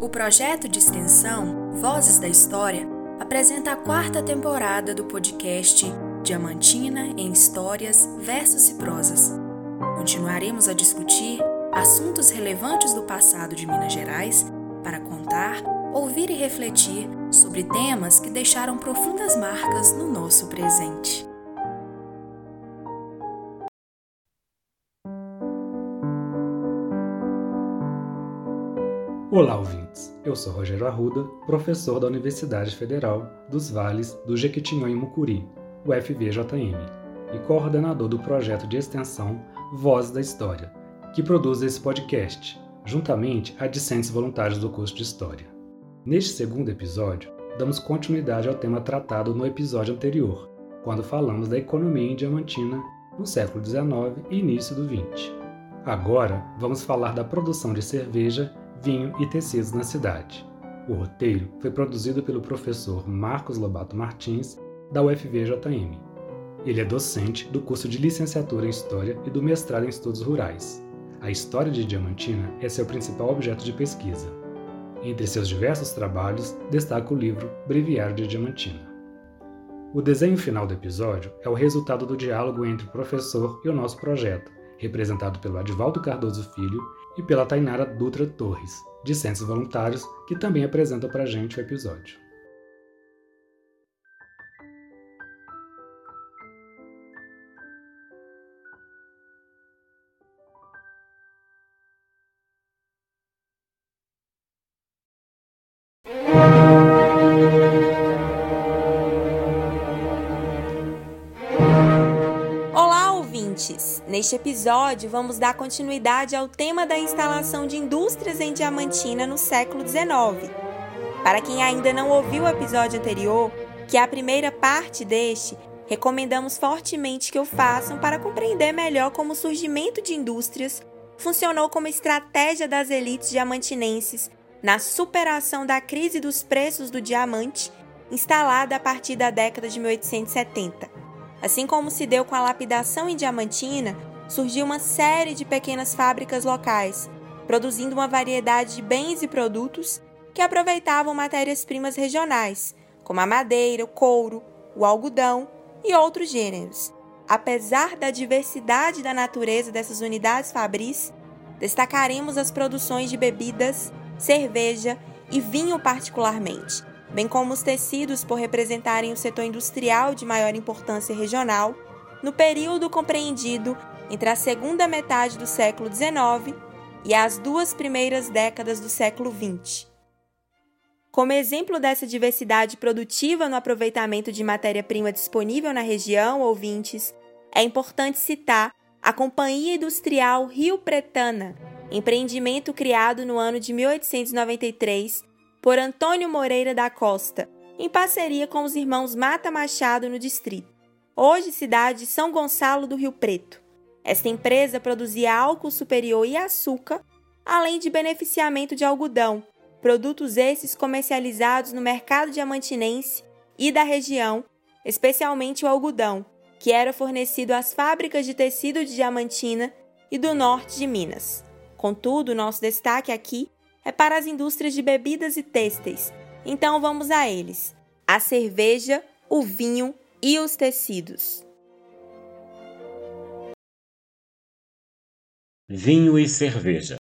O projeto de extensão Vozes da História apresenta a quarta temporada do podcast Diamantina em Histórias, Versos e Prosas. Continuaremos a discutir assuntos relevantes do passado de Minas Gerais para contar, ouvir e refletir sobre temas que deixaram profundas marcas no nosso presente. Olá, ouvintes. Eu sou Rogério Arruda, professor da Universidade Federal dos Vales do Jequitinhonha e Mucuri, UFVJM, e coordenador do projeto de extensão Voz da História, que produz esse podcast, juntamente a discentes voluntários do curso de História. Neste segundo episódio, damos continuidade ao tema tratado no episódio anterior, quando falamos da economia em Diamantina no século XIX e início do XX. Agora, vamos falar da produção de cerveja vinho e tecidos na cidade. O roteiro foi produzido pelo professor Marcos Lobato Martins, da UFVJM. Ele é docente do curso de licenciatura em História e do mestrado em Estudos Rurais. A história de Diamantina é seu principal objeto de pesquisa. Entre seus diversos trabalhos, destaca o livro Breviário de Diamantina. O desenho final do episódio é o resultado do diálogo entre o professor e o nosso projeto, representado pelo Advaldo Cardoso Filho e pela Tainara Dutra Torres, discentes voluntários, que também apresentam para a gente o episódio. Neste episódio, vamos dar continuidade ao tema da instalação de indústrias em Diamantina no século XIX. Para quem ainda não ouviu o episódio anterior, que é a primeira parte deste, recomendamos fortemente que o façam para compreender melhor como o surgimento de indústrias funcionou como estratégia das elites diamantinenses na superação da crise dos preços do diamante instalada a partir da década de 1870. Assim como se deu com a lapidação em Diamantina, surgiu uma série de pequenas fábricas locais, produzindo uma variedade de bens e produtos que aproveitavam matérias-primas regionais, como a madeira, o couro, o algodão e outros gêneros. Apesar da diversidade da natureza dessas unidades fabris, destacaremos as produções de bebidas, cerveja e vinho particularmente, bem como os tecidos por representarem o setor industrial de maior importância regional, no período compreendido entre a segunda metade do século XIX e as duas primeiras décadas do século XX. Como exemplo dessa diversidade produtiva no aproveitamento de matéria-prima disponível na região, ouvintes, é importante citar a Companhia Industrial Rio Pretana, empreendimento criado no ano de 1893 por Antônio Moreira da Costa, em parceria com os irmãos Mata Machado no distrito, hoje cidade de São Gonçalo do Rio Preto. Esta empresa produzia álcool superior e açúcar, além de beneficiamento de algodão, produtos esses comercializados no mercado diamantinense e da região, especialmente o algodão, que era fornecido às fábricas de tecido de Diamantina e do norte de Minas. Contudo, nosso destaque aqui é para as indústrias de bebidas e têxteis. Então vamos a eles: a cerveja, o vinho e os tecidos. Vinho e cerveja.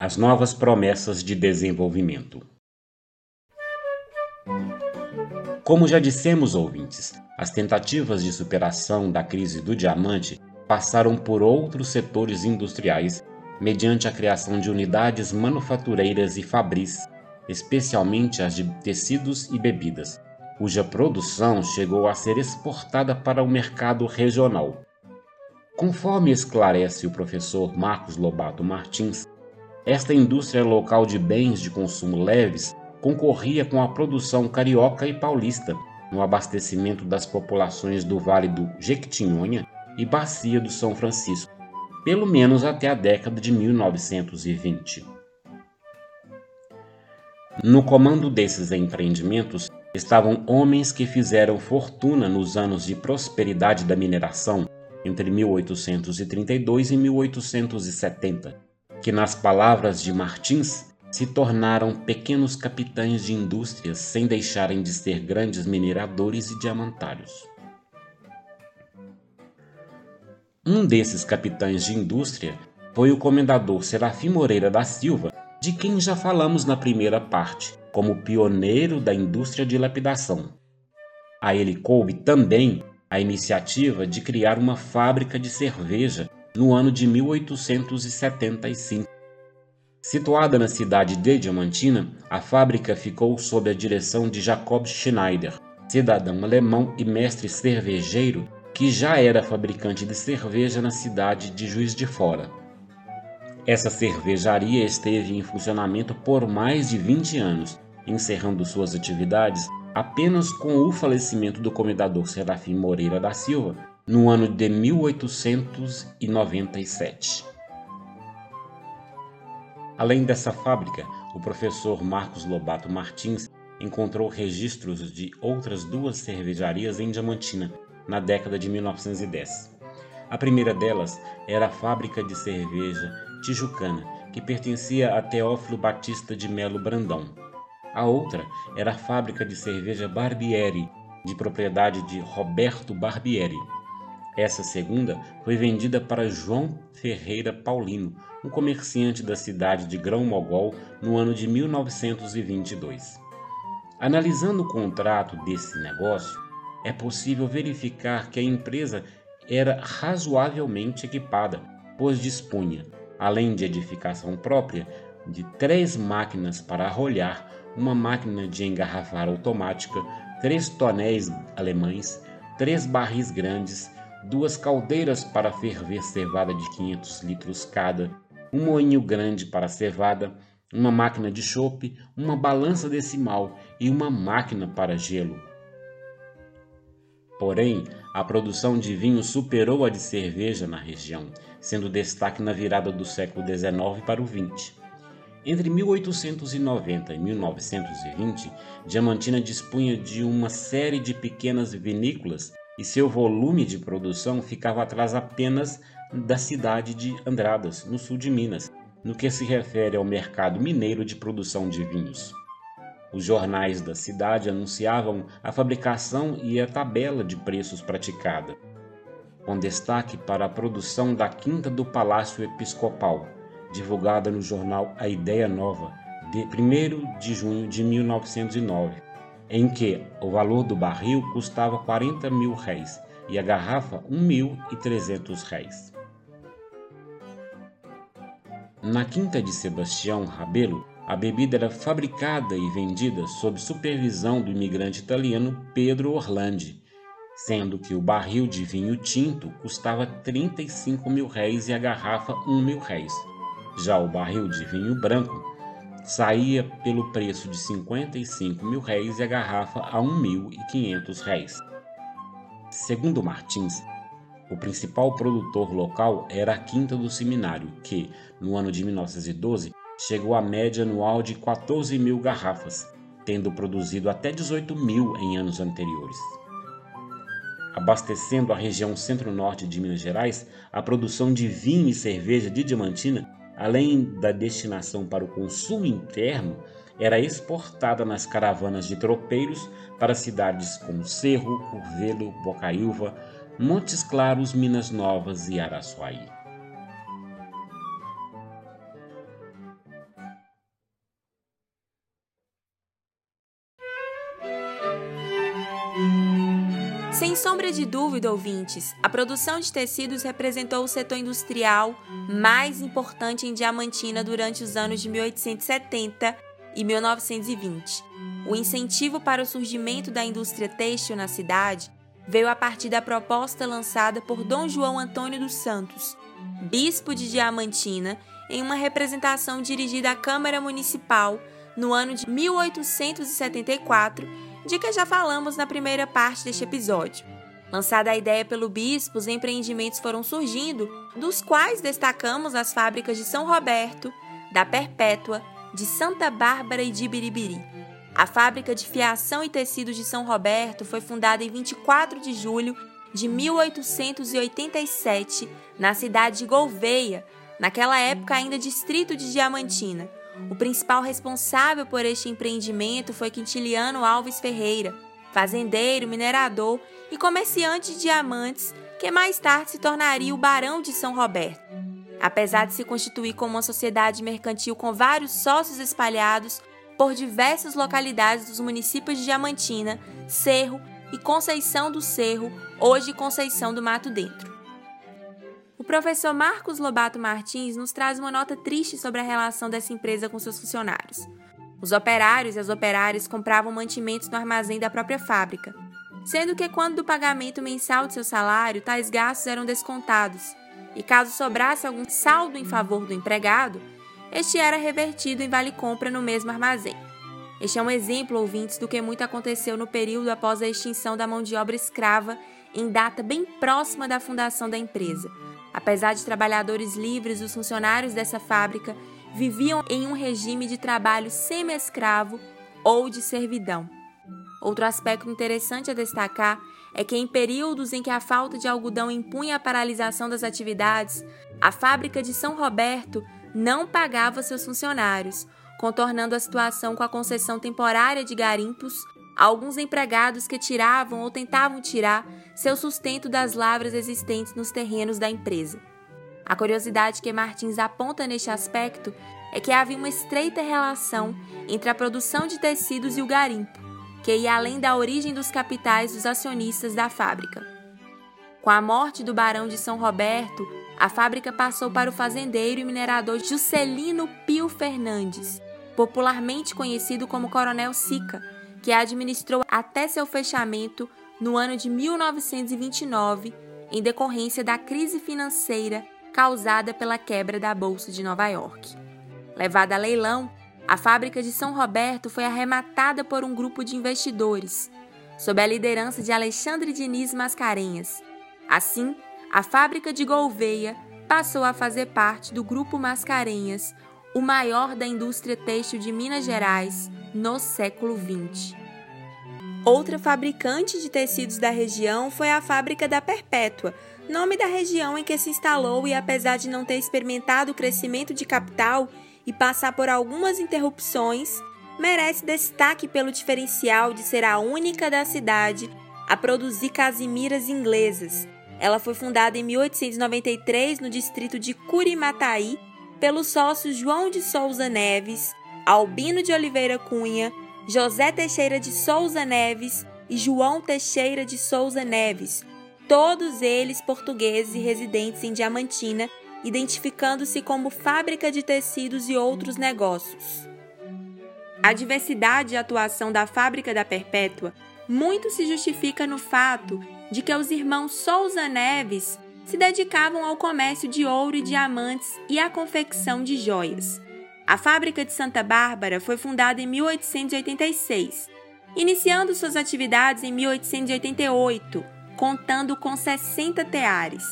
As novas promessas de desenvolvimento. Como já dissemos, ouvintes, as tentativas de superação da crise do diamante passaram por outros setores industriais mediante a criação de unidades manufatureiras e fabris, especialmente as de tecidos e bebidas, cuja produção chegou a ser exportada para o mercado regional. Conforme esclarece o professor Marcos Lobato Martins, esta indústria local de bens de consumo leves concorria com a produção carioca e paulista no abastecimento das populações do Vale do Jequitinhonha e Bacia do São Francisco, pelo menos até a década de 1920. No comando desses empreendimentos estavam homens que fizeram fortuna nos anos de prosperidade da mineração entre 1832 e 1870, que, nas palavras de Martins, se tornaram pequenos capitães de indústrias sem deixarem de ser grandes mineradores e diamantários. Um desses capitães de indústria foi o comendador Serafim Moreira da Silva, de quem já falamos na primeira parte, como pioneiro da indústria de lapidação. A ele coube também a iniciativa de criar uma fábrica de cerveja no ano de 1875. Situada na cidade de Diamantina, a fábrica ficou sob a direção de Jacob Schneider, cidadão alemão e mestre cervejeiro que já era fabricante de cerveja na cidade de Juiz de Fora. Essa cervejaria esteve em funcionamento por mais de 20 anos, encerrando suas atividades apenas com o falecimento do comendador Serafim Moreira da Silva no ano de 1897. Além dessa fábrica, o professor Marcos Lobato Martins encontrou registros de outras duas cervejarias em Diamantina na década de 1910. A primeira delas era a fábrica de cerveja Tijucana, que pertencia a Teófilo Batista de Melo Brandão. A outra era a fábrica de cerveja Barbieri, de propriedade de Roberto Barbieri. Essa segunda foi vendida para João Ferreira Paulino, um comerciante da cidade de Grão Mogol, no ano de 1922. Analisando o contrato desse negócio, é possível verificar que a empresa era razoavelmente equipada, pois dispunha, além de edificação própria, de três máquinas para arrolhar, uma máquina de engarrafar automática, três tonéis alemães, três barris grandes, duas caldeiras para ferver cevada de 500 litros cada, um moinho grande para cevada, uma máquina de chope, uma balança decimal e uma máquina para gelo. Porém, a produção de vinho superou a de cerveja na região, sendo destaque na virada do século XIX para o XX. Entre 1890 e 1920, Diamantina dispunha de uma série de pequenas vinícolas e seu volume de produção ficava atrás apenas da cidade de Andradas, no sul de Minas, no que se refere ao mercado mineiro de produção de vinhos. Os jornais da cidade anunciavam a fabricação e a tabela de preços praticada, com destaque para a produção da Quinta do Palácio Episcopal, divulgada no jornal A Ideia Nova, de 1 de junho de 1909, em que o valor do barril custava 40 mil réis e a garrafa 1.300 réis. Na Quinta de Sebastião Rabelo, a bebida era fabricada e vendida sob supervisão do imigrante italiano Pedro Orlandi, sendo que o barril de vinho tinto custava 35 mil réis e a garrafa 1 mil réis. Já o barril de vinho branco saía pelo preço de 55 mil réis e a garrafa a 1.500 réis. Segundo Martins, o principal produtor local era a Quinta do Seminário, que, no ano de 1912, chegou à média anual de 14 mil garrafas, tendo produzido até 18 mil em anos anteriores. Abastecendo a região centro-norte de Minas Gerais, a produção de vinho e cerveja de Diamantina, além da destinação para o consumo interno, era exportada nas caravanas de tropeiros para cidades como Cerro, Curvelo, Bocaiúva, Montes Claros, Minas Novas e Araçuaí. Sem sombra de dúvida, ouvintes, a produção de tecidos representou o setor industrial mais importante em Diamantina durante os anos de 1870 e 1920. O incentivo para o surgimento da indústria têxtil na cidade veio a partir da proposta lançada por Dom João Antônio dos Santos, bispo de Diamantina, em uma representação dirigida à Câmara Municipal no ano de 1874 de que já falamos na primeira parte deste episódio. Lançada a ideia pelo bispo, os empreendimentos foram surgindo, dos quais destacamos as fábricas de São Roberto, da Perpétua, de Santa Bárbara e de Biribiri. A fábrica de fiação e tecidos de São Roberto foi fundada em 24 de julho de 1887, na cidade de Gouveia, naquela época ainda distrito de Diamantina, O principal responsável por este empreendimento foi Quintiliano Alves Ferreira, fazendeiro, minerador e comerciante de diamantes, que mais tarde se tornaria o Barão de São Roberto. Apesar de se constituir como uma sociedade mercantil com vários sócios espalhados por diversas localidades dos municípios de Diamantina, Cerro e Conceição do Cerro, hoje Conceição do Mato Dentro. O professor Marcos Lobato Martins nos traz uma nota triste sobre a relação dessa empresa com seus funcionários. Os operários e as operárias compravam mantimentos no armazém da própria fábrica, sendo que quando do pagamento mensal de seu salário, tais gastos eram descontados, e caso sobrasse algum saldo em favor do empregado, este era revertido em vale-compra no mesmo armazém. Este é um exemplo, ouvintes, do que muito aconteceu no período após a extinção da mão de obra escrava, em data bem próxima da fundação da empresa. Apesar de trabalhadores livres, os funcionários dessa fábrica viviam em um regime de trabalho semi-escravo ou de servidão. Outro aspecto interessante a destacar é que, em períodos em que a falta de algodão impunha a paralisação das atividades, a fábrica de São Roberto não pagava seus funcionários, contornando a situação com a concessão temporária de garimpos alguns empregados que tiravam ou tentavam tirar seu sustento das lavras existentes nos terrenos da empresa. A curiosidade que Martins aponta neste aspecto é que havia uma estreita relação entre a produção de tecidos e o garimpo, que ia além da origem dos capitais dos acionistas da fábrica. Com a morte do barão de São Roberto, a fábrica passou para o fazendeiro e minerador Juscelino Pio Fernandes, popularmente conhecido como Coronel Sica, que administrou até seu fechamento no ano de 1929, em decorrência da crise financeira causada pela quebra da Bolsa de Nova York. Levada a leilão, a fábrica de São Roberto foi arrematada por um grupo de investidores, sob a liderança de Alexandre Diniz Mascarenhas. Assim, a fábrica de Gouveia passou a fazer parte do Grupo Mascarenhas, o maior da indústria têxtil de Minas Gerais no século XX. Outra fabricante de tecidos da região foi a Fábrica da Perpétua, nome da região em que se instalou e, apesar de não ter experimentado o crescimento de capital, e passar por algumas interrupções, merece destaque pelo diferencial de ser a única da cidade a produzir casimiras inglesas. Ela foi fundada em 1893 no distrito de Curimataí pelos sócios João de Souza Neves, Albino de Oliveira Cunha, José Teixeira de Souza Neves e João Teixeira de Souza Neves, todos eles portugueses e residentes em Diamantina identificando-se como fábrica de tecidos e outros negócios. A diversidade de atuação da fábrica da Perpétua muito se justifica no fato de que os irmãos Souza Neves se dedicavam ao comércio de ouro e diamantes e à confecção de joias. A fábrica de Santa Bárbara foi fundada em 1886, iniciando suas atividades em 1888, contando com 60 teares.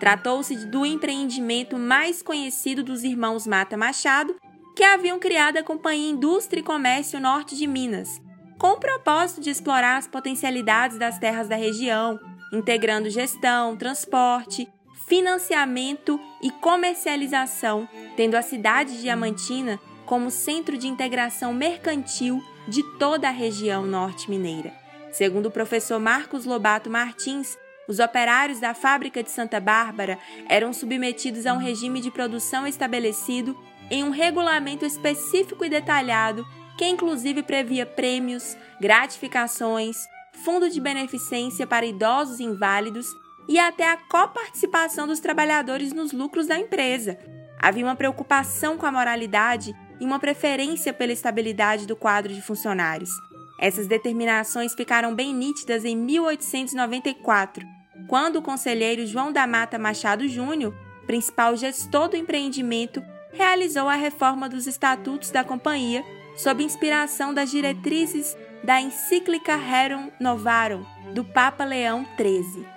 Tratou-se do empreendimento mais conhecido dos irmãos Mata Machado, que haviam criado a Companhia Indústria e Comércio Norte de Minas, com o propósito de explorar as potencialidades das terras da região, integrando gestão, transporte, financiamento e comercialização, tendo a cidade de Diamantina como centro de integração mercantil de toda a região norte mineira. Segundo o professor Marcos Lobato Martins, os operários da fábrica de Santa Bárbara eram submetidos a um regime de produção estabelecido em um regulamento específico e detalhado que inclusive previa prêmios, gratificações, fundo de beneficência para idosos inválidos e até a coparticipação dos trabalhadores nos lucros da empresa. Havia uma preocupação com a moralidade e uma preferência pela estabilidade do quadro de funcionários. Essas determinações ficaram bem nítidas em 1894, quando o conselheiro João da Mata Machado Júnior, principal gestor do empreendimento, realizou a reforma dos estatutos da companhia sob inspiração das diretrizes da encíclica Rerum Novarum do Papa Leão XIII.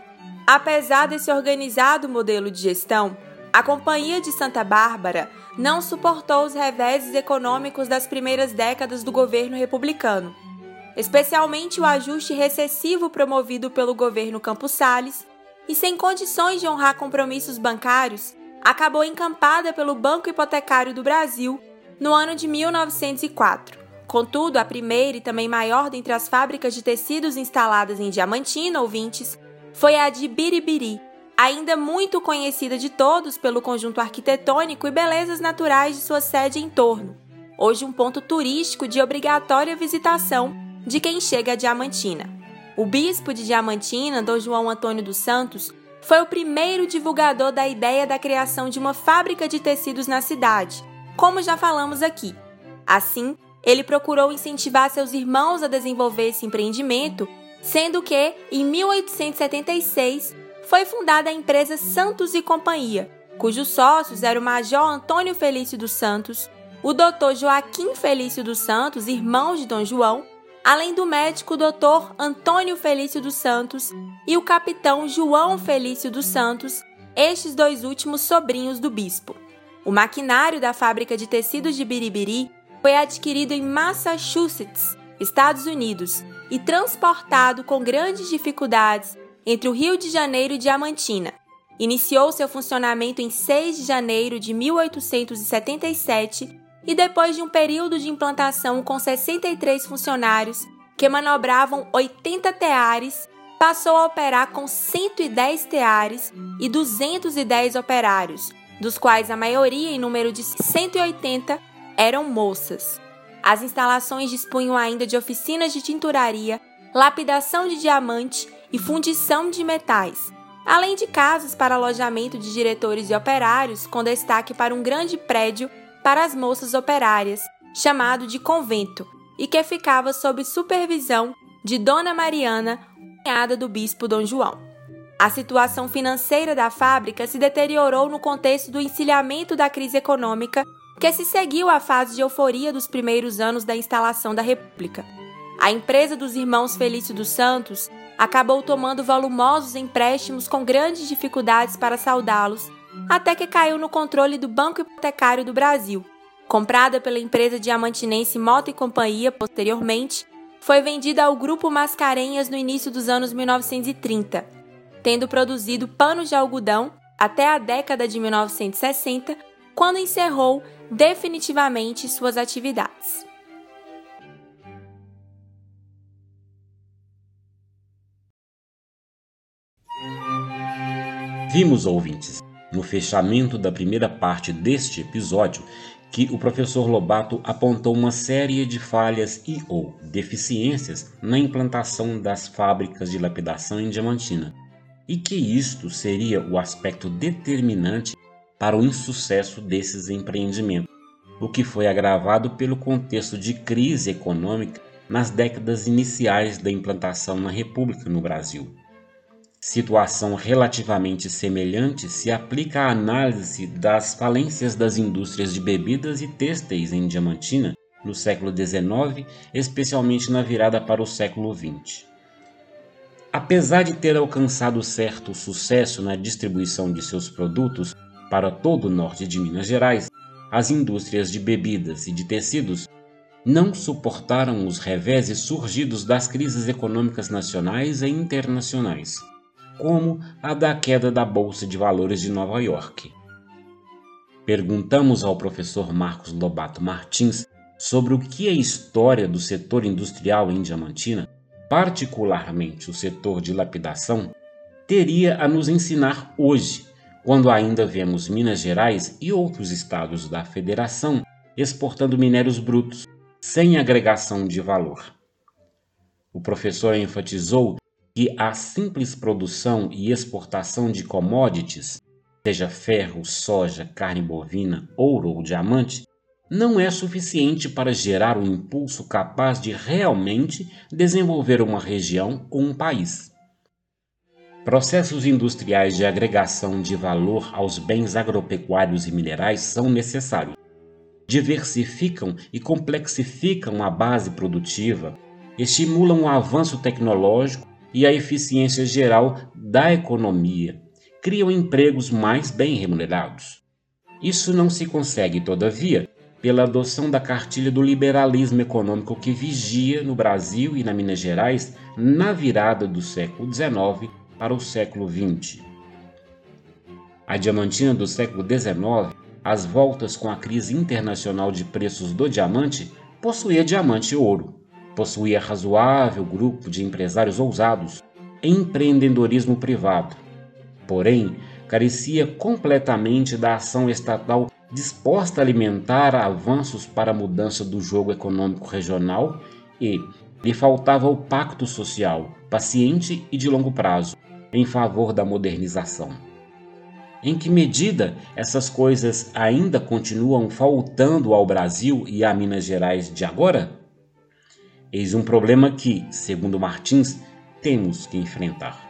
Apesar desse organizado modelo de gestão, a Companhia de Santa Bárbara não suportou os reveses econômicos das primeiras décadas do governo republicano especialmente o ajuste recessivo promovido pelo governo Campos Salles, e sem condições de honrar compromissos bancários, acabou encampada pelo Banco Hipotecário do Brasil, no ano de 1904. Contudo, a primeira e também maior dentre as fábricas de tecidos instaladas em Diamantina, ouvintes, foi a de Biribiri, ainda muito conhecida de todos pelo conjunto arquitetônico e belezas naturais de sua sede em torno, hoje um ponto turístico de obrigatória visitação de quem chega a Diamantina. O bispo de Diamantina, Dom João Antônio dos Santos, foi o primeiro divulgador da ideia da criação de uma fábrica de tecidos na cidade, como já falamos aqui. Assim, ele procurou incentivar seus irmãos a desenvolver esse empreendimento, sendo que, em 1876, foi fundada a empresa Santos e Companhia, cujos sócios eram o Major Antônio Felício dos Santos, o Dr. Joaquim Felício dos Santos, irmão de Dom João, além do médico Dr. Antônio Felício dos Santos e o capitão João Felício dos Santos, estes dois últimos sobrinhos do bispo. O maquinário da fábrica de tecidos de Biribiri foi adquirido em Massachusetts, Estados Unidos, e transportado com grandes dificuldades entre o Rio de Janeiro e Diamantina. Iniciou seu funcionamento em 6 de janeiro de 1877 e depois de um período de implantação com 63 funcionários que manobravam 80 teares, passou a operar com 110 teares e 210 operários, dos quais a maioria, em número de 180, eram moças. As instalações dispunham ainda de oficinas de tinturaria, lapidação de diamante e fundição de metais, além de casas para alojamento de diretores e operários, com destaque para um grande prédio para as moças operárias, chamado de convento, e que ficava sob supervisão de Dona Mariana, cunhada do bispo Dom João. A situação financeira da fábrica se deteriorou no contexto do encilhamento da crise econômica que se seguiu à fase de euforia dos primeiros anos da instalação da República. A empresa dos irmãos Felício dos Santos acabou tomando volumosos empréstimos com grandes dificuldades para saldá-los, até que caiu no controle do Banco Hipotecário do Brasil. Comprada pela empresa diamantinense Mota e Companhia posteriormente, foi vendida ao Grupo Mascarenhas no início dos anos 1930 tendo produzido panos de algodão até a década de 1960, quando encerrou definitivamente suas atividades. Vimos, ouvintes, no fechamento da primeira parte deste episódio, que o professor Lobato apontou uma série de falhas e ou deficiências na implantação das fábricas de lapidação em Diamantina e que isto seria o aspecto determinante para o insucesso desses empreendimentos, o que foi agravado pelo contexto de crise econômica nas décadas iniciais da implantação na República no Brasil. Situação relativamente semelhante se aplica à análise das falências das indústrias de bebidas e têxteis em Diamantina no século XIX, especialmente na virada para o século XX. Apesar de ter alcançado certo sucesso na distribuição de seus produtos para todo o norte de Minas Gerais, as indústrias de bebidas e de tecidos não suportaram os reveses surgidos das crises econômicas nacionais e internacionais, como a da queda da Bolsa de Valores de Nova York. Perguntamos ao professor Marcos Lobato Martins sobre o que é a história do setor industrial em Diamantina particularmente o setor de lapidação, teria a nos ensinar hoje, quando ainda vemos Minas Gerais e outros estados da federação exportando minérios brutos, sem agregação de valor. O professor enfatizou que a simples produção e exportação de commodities, seja ferro, soja, carne bovina, ouro ou diamante, não é suficiente para gerar um impulso capaz de realmente desenvolver uma região ou um país. Processos industriais de agregação de valor aos bens agropecuários e minerais são necessários. Diversificam e complexificam a base produtiva, estimulam o avanço tecnológico e a eficiência geral da economia, criam empregos mais bem remunerados. Isso não se consegue, todavia, pela adoção da cartilha do liberalismo econômico que vigia no Brasil e na Minas Gerais na virada do século XIX para o século XX. A Diamantina do século XIX às voltas com a crise internacional de preços do diamante, possuía diamante e ouro. Possuía razoável grupo de empresários ousados, empreendedorismo privado. Porém, carecia completamente da ação estatal disposta a alimentar avanços para a mudança do jogo econômico regional e lhe faltava o pacto social, paciente e de longo prazo, em favor da modernização. Em que medida essas coisas ainda continuam faltando ao Brasil e a Minas Gerais de agora? Eis um problema que, segundo Martins, temos que enfrentar.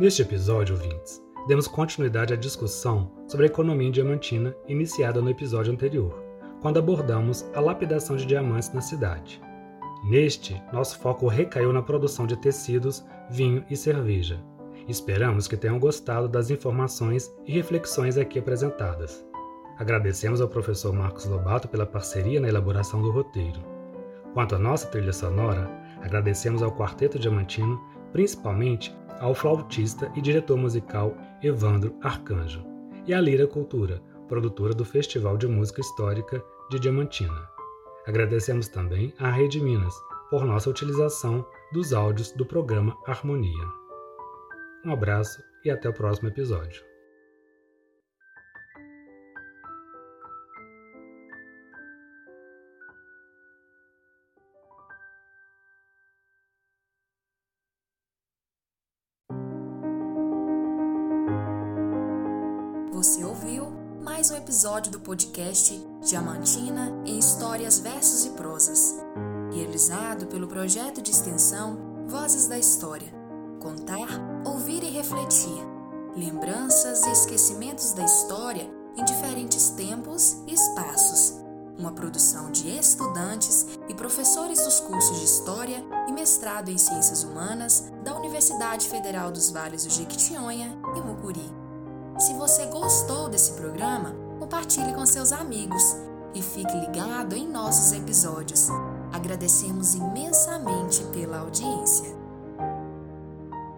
Neste episódio, ouvintes, demos continuidade à discussão sobre a economia diamantina iniciada no episódio anterior, quando abordamos a lapidação de diamantes na cidade. Neste, nosso foco recaiu na produção de tecidos, vinho e cerveja. Esperamos que tenham gostado das informações e reflexões aqui apresentadas. Agradecemos ao professor Marcos Lobato pela parceria na elaboração do roteiro. Quanto à nossa trilha sonora, agradecemos ao Quarteto Diamantino, principalmente ao flautista e diretor musical Evandro Arcanjo, e à Lira Cultura, produtora do Festival de Música Histórica de Diamantina. Agradecemos também à Rede Minas por nossa utilização dos áudios do programa Harmonia. Um abraço e até o próximo episódio. Você ouviu mais um episódio do podcast Diamantina em Histórias, Versos e Prosas, realizado pelo projeto de extensão Vozes da História. Contar, ouvir e refletir. Lembranças e esquecimentos da história em diferentes tempos e espaços. Uma produção de estudantes e professores dos cursos de História e Mestrado em Ciências Humanas da Universidade Federal dos Vales do Jequitinhonha e Mucuri. Se você gostou desse programa, compartilhe com seus amigos e fique ligado em nossos episódios. Agradecemos imensamente pela audiência.